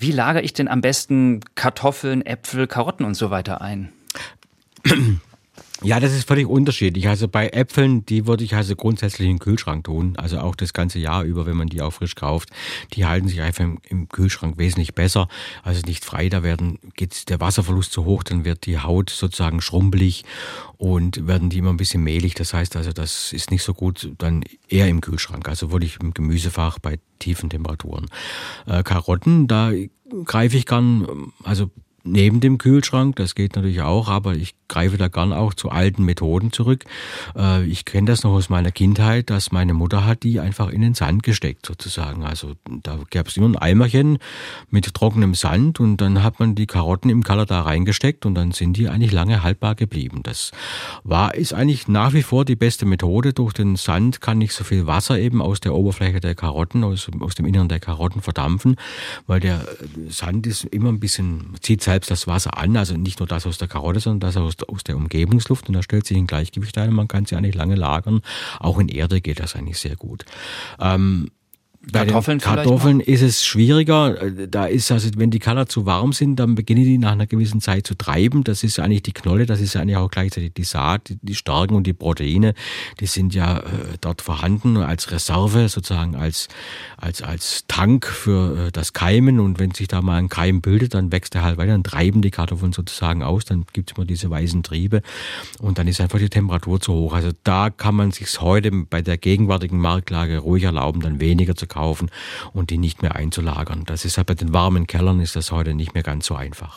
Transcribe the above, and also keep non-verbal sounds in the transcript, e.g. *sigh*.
Wie lagere ich denn am besten Kartoffeln, Äpfel, Karotten und so weiter ein? *clears throat* Ja, das ist völlig unterschiedlich. Also bei Äpfeln, die würde ich also grundsätzlich den Kühlschrank tun. Also auch das ganze Jahr über, wenn man die auch frisch kauft. Die halten sich einfach im, im Kühlschrank wesentlich besser. Also nicht frei, da werden, geht der Wasserverlust zu hoch, dann wird die Haut sozusagen schrumpelig und werden die immer ein bisschen mehlig. Das heißt also, das ist nicht so gut, dann eher im Kühlschrank. Also würde ich im Gemüsefach bei tiefen Temperaturen. Äh, Karotten, da greife ich gern, also neben dem Kühlschrank, das geht natürlich auch, aber ich greife da gern auch zu alten Methoden zurück. Äh, ich kenne das noch aus meiner Kindheit, dass meine Mutter hat die einfach in den Sand gesteckt sozusagen. Also da gab es immer ein Eimerchen mit trockenem Sand und dann hat man die Karotten im Keller da reingesteckt und dann sind die eigentlich lange haltbar geblieben. Das war, ist eigentlich nach wie vor die beste Methode. Durch den Sand kann nicht so viel Wasser eben aus der Oberfläche der Karotten, aus, aus dem Inneren der Karotten verdampfen, weil der Sand ist immer ein bisschen, zieht selbst das Wasser an, also nicht nur das aus der Karotte, sondern das aus aus der Umgebungsluft und da stellt sich ein Gleichgewicht ein und man kann sie eigentlich lange lagern. Auch in Erde geht das eigentlich sehr gut. Ähm, bei Kartoffeln, Kartoffeln ist es schwieriger. Da ist also, wenn die Kaller zu warm sind, dann beginnen die nach einer gewissen Zeit zu treiben. Das ist eigentlich die Knolle, das ist eigentlich auch gleichzeitig die Saat, die Starken und die Proteine, die sind ja äh, dort vorhanden als Reserve, sozusagen als, als, als Tank für äh, das Keimen. Und wenn sich da mal ein Keim bildet, dann wächst er halt weiter, dann treiben die Kartoffeln sozusagen aus, dann gibt es immer diese weißen Triebe und dann ist einfach die Temperatur zu hoch. Also da kann man sich heute bei der gegenwärtigen Marktlage ruhig erlauben, dann weniger zu kaufen und die nicht mehr einzulagern. Das ist halt bei den warmen Kellern ist das heute nicht mehr ganz so einfach.